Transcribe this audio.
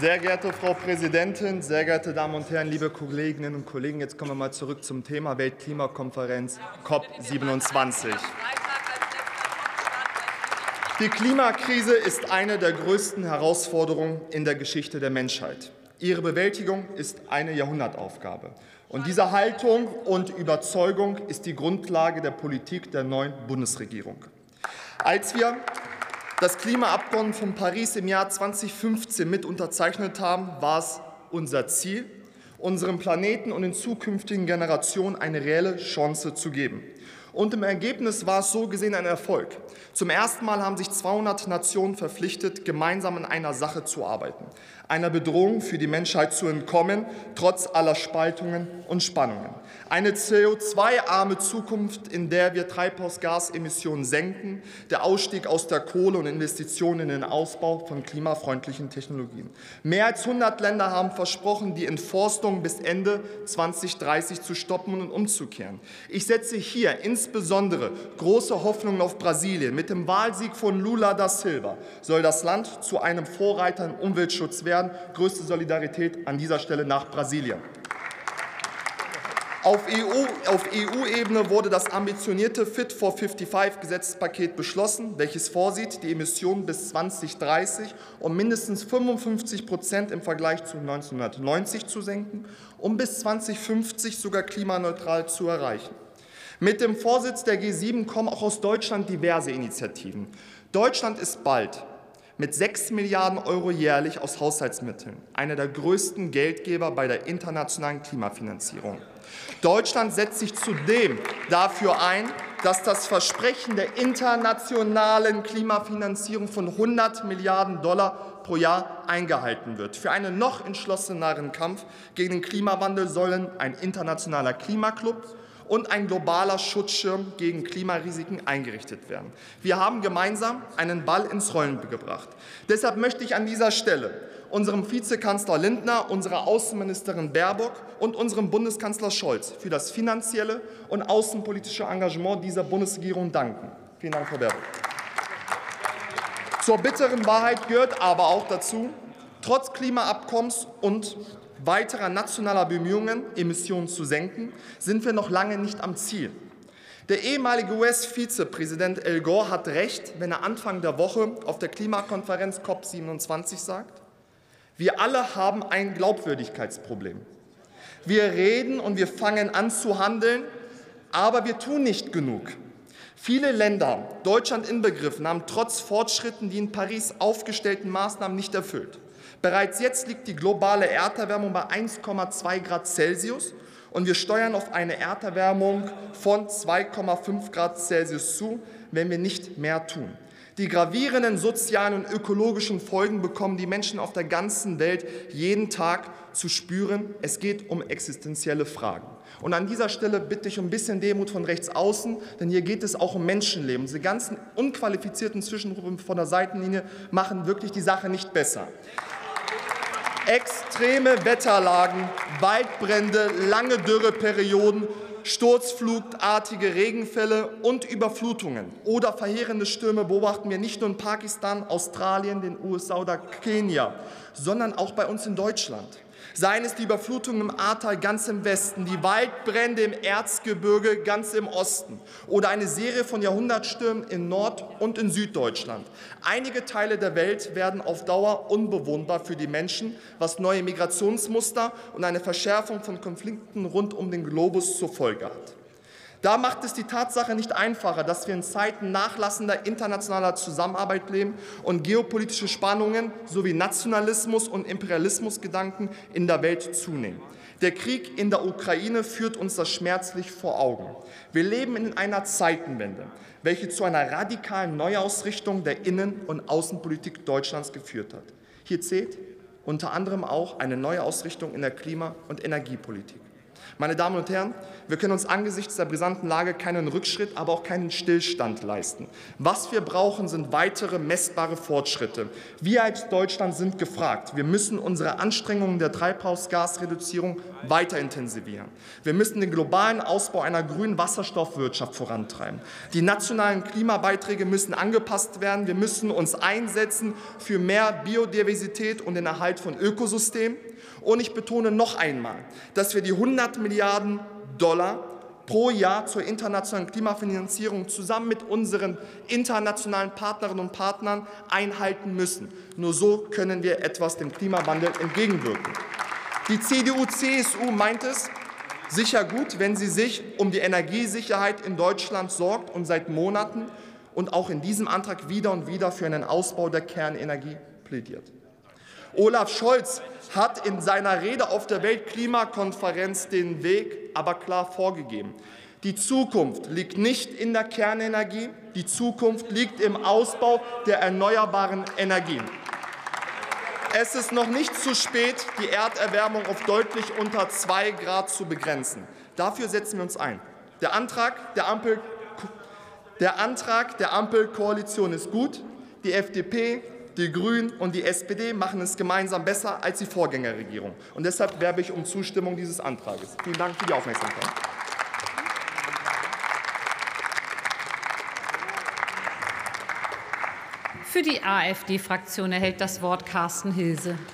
Sehr geehrte Frau Präsidentin, sehr geehrte Damen und Herren, liebe Kolleginnen und Kollegen, jetzt kommen wir mal zurück zum Thema Weltklimakonferenz COP27. Die Klimakrise ist eine der größten Herausforderungen in der Geschichte der Menschheit. Ihre Bewältigung ist eine Jahrhundertaufgabe. Und diese Haltung und Überzeugung ist die Grundlage der Politik der neuen Bundesregierung. Als wir das Klimaabkommen von Paris im Jahr 2015 mit unterzeichnet haben, war es unser Ziel, unserem Planeten und den zukünftigen Generationen eine reelle Chance zu geben. Und im Ergebnis war es so gesehen ein Erfolg. Zum ersten Mal haben sich 200 Nationen verpflichtet, gemeinsam an einer Sache zu arbeiten, einer Bedrohung für die Menschheit zu entkommen, trotz aller Spaltungen und Spannungen. Eine CO2-arme Zukunft, in der wir Treibhausgasemissionen senken, der Ausstieg aus der Kohle und Investitionen in den Ausbau von klimafreundlichen Technologien. Mehr als 100 Länder haben versprochen, die Entforstung bis Ende 2030 zu stoppen und umzukehren. Ich setze hier insbesondere große Hoffnungen auf Brasilien. Mit dem Wahlsieg von Lula da Silva soll das Land zu einem Vorreiter im Umweltschutz werden. Größte Solidarität an dieser Stelle nach Brasilien. Auf EU-Ebene EU wurde das ambitionierte Fit for 55-Gesetzespaket beschlossen, welches vorsieht, die Emissionen bis 2030 um mindestens 55 Prozent im Vergleich zu 1990 zu senken, um bis 2050 sogar klimaneutral zu erreichen. Mit dem Vorsitz der G7 kommen auch aus Deutschland diverse Initiativen. Deutschland ist bald mit 6 Milliarden Euro jährlich aus Haushaltsmitteln einer der größten Geldgeber bei der internationalen Klimafinanzierung. Deutschland setzt sich zudem dafür ein, dass das Versprechen der internationalen Klimafinanzierung von 100 Milliarden Dollar pro Jahr eingehalten wird. Für einen noch entschlosseneren Kampf gegen den Klimawandel sollen ein internationaler Klimaclub und ein globaler Schutzschirm gegen Klimarisiken eingerichtet werden. Wir haben gemeinsam einen Ball ins Rollen gebracht. Deshalb möchte ich an dieser Stelle unserem Vizekanzler Lindner, unserer Außenministerin Baerbock und unserem Bundeskanzler Scholz für das finanzielle und außenpolitische Engagement dieser Bundesregierung danken. Vielen Dank, Frau Baerbock. Zur bitteren Wahrheit gehört aber auch dazu, trotz Klimaabkommens und weiterer nationaler Bemühungen, Emissionen zu senken, sind wir noch lange nicht am Ziel. Der ehemalige US-Vizepräsident Al Gore hat recht, wenn er Anfang der Woche auf der Klimakonferenz COP27 sagt, wir alle haben ein Glaubwürdigkeitsproblem. Wir reden und wir fangen an zu handeln, aber wir tun nicht genug. Viele Länder, Deutschland inbegriffen, haben trotz Fortschritten die in Paris aufgestellten Maßnahmen nicht erfüllt. Bereits jetzt liegt die globale Erderwärmung bei 1,2 Grad Celsius und wir steuern auf eine Erderwärmung von 2,5 Grad Celsius zu, wenn wir nicht mehr tun. Die gravierenden sozialen und ökologischen Folgen bekommen die Menschen auf der ganzen Welt jeden Tag zu spüren. Es geht um existenzielle Fragen. Und an dieser Stelle bitte ich um ein bisschen Demut von rechts außen, denn hier geht es auch um Menschenleben. Diese ganzen unqualifizierten Zwischenrufe von der Seitenlinie machen wirklich die Sache nicht besser. Extreme Wetterlagen, Waldbrände, lange Dürreperioden, sturzflutartige Regenfälle und Überflutungen oder verheerende Stürme beobachten wir nicht nur in Pakistan, Australien, den USA oder Kenia, sondern auch bei uns in Deutschland. Seien es die Überflutungen im Ahrtal ganz im Westen, die Waldbrände im Erzgebirge ganz im Osten oder eine Serie von Jahrhundertstürmen in Nord- und in Süddeutschland. Einige Teile der Welt werden auf Dauer unbewohnbar für die Menschen, was neue Migrationsmuster und eine Verschärfung von Konflikten rund um den Globus zur Folge hat. Da macht es die Tatsache nicht einfacher, dass wir in Zeiten nachlassender internationaler Zusammenarbeit leben und geopolitische Spannungen sowie Nationalismus und Imperialismusgedanken in der Welt zunehmen. Der Krieg in der Ukraine führt uns das schmerzlich vor Augen. Wir leben in einer Zeitenwende, welche zu einer radikalen Neuausrichtung der Innen- und Außenpolitik Deutschlands geführt hat. Hier zählt unter anderem auch eine Neuausrichtung in der Klima- und Energiepolitik. Meine Damen und Herren, wir können uns angesichts der brisanten Lage keinen Rückschritt, aber auch keinen Stillstand leisten. Was wir brauchen, sind weitere messbare Fortschritte. Wir als Deutschland sind gefragt. Wir müssen unsere Anstrengungen der Treibhausgasreduzierung weiter intensivieren. Wir müssen den globalen Ausbau einer grünen Wasserstoffwirtschaft vorantreiben. Die nationalen Klimabeiträge müssen angepasst werden. Wir müssen uns einsetzen für mehr Biodiversität und den Erhalt von Ökosystemen. Und ich betone noch einmal, dass wir die 100 Milliarden Dollar pro Jahr zur internationalen Klimafinanzierung zusammen mit unseren internationalen Partnerinnen und Partnern einhalten müssen. Nur so können wir etwas dem Klimawandel entgegenwirken. Die CDU-CSU meint es sicher gut, wenn sie sich um die Energiesicherheit in Deutschland sorgt und seit Monaten und auch in diesem Antrag wieder und wieder für einen Ausbau der Kernenergie plädiert. Olaf Scholz hat in seiner Rede auf der Weltklimakonferenz den Weg aber klar vorgegeben. Die Zukunft liegt nicht in der Kernenergie, die Zukunft liegt im Ausbau der erneuerbaren Energien. Es ist noch nicht zu spät, die Erderwärmung auf deutlich unter 2 Grad zu begrenzen. Dafür setzen wir uns ein. Der Antrag der, Ampel, der Antrag der Ampelkoalition ist gut. Die FDP, die Grünen und die SPD machen es gemeinsam besser als die Vorgängerregierung. Und deshalb werbe ich um Zustimmung dieses Antrags. Vielen Dank für die Aufmerksamkeit. Für die AfD-Fraktion erhält das Wort Carsten Hilse.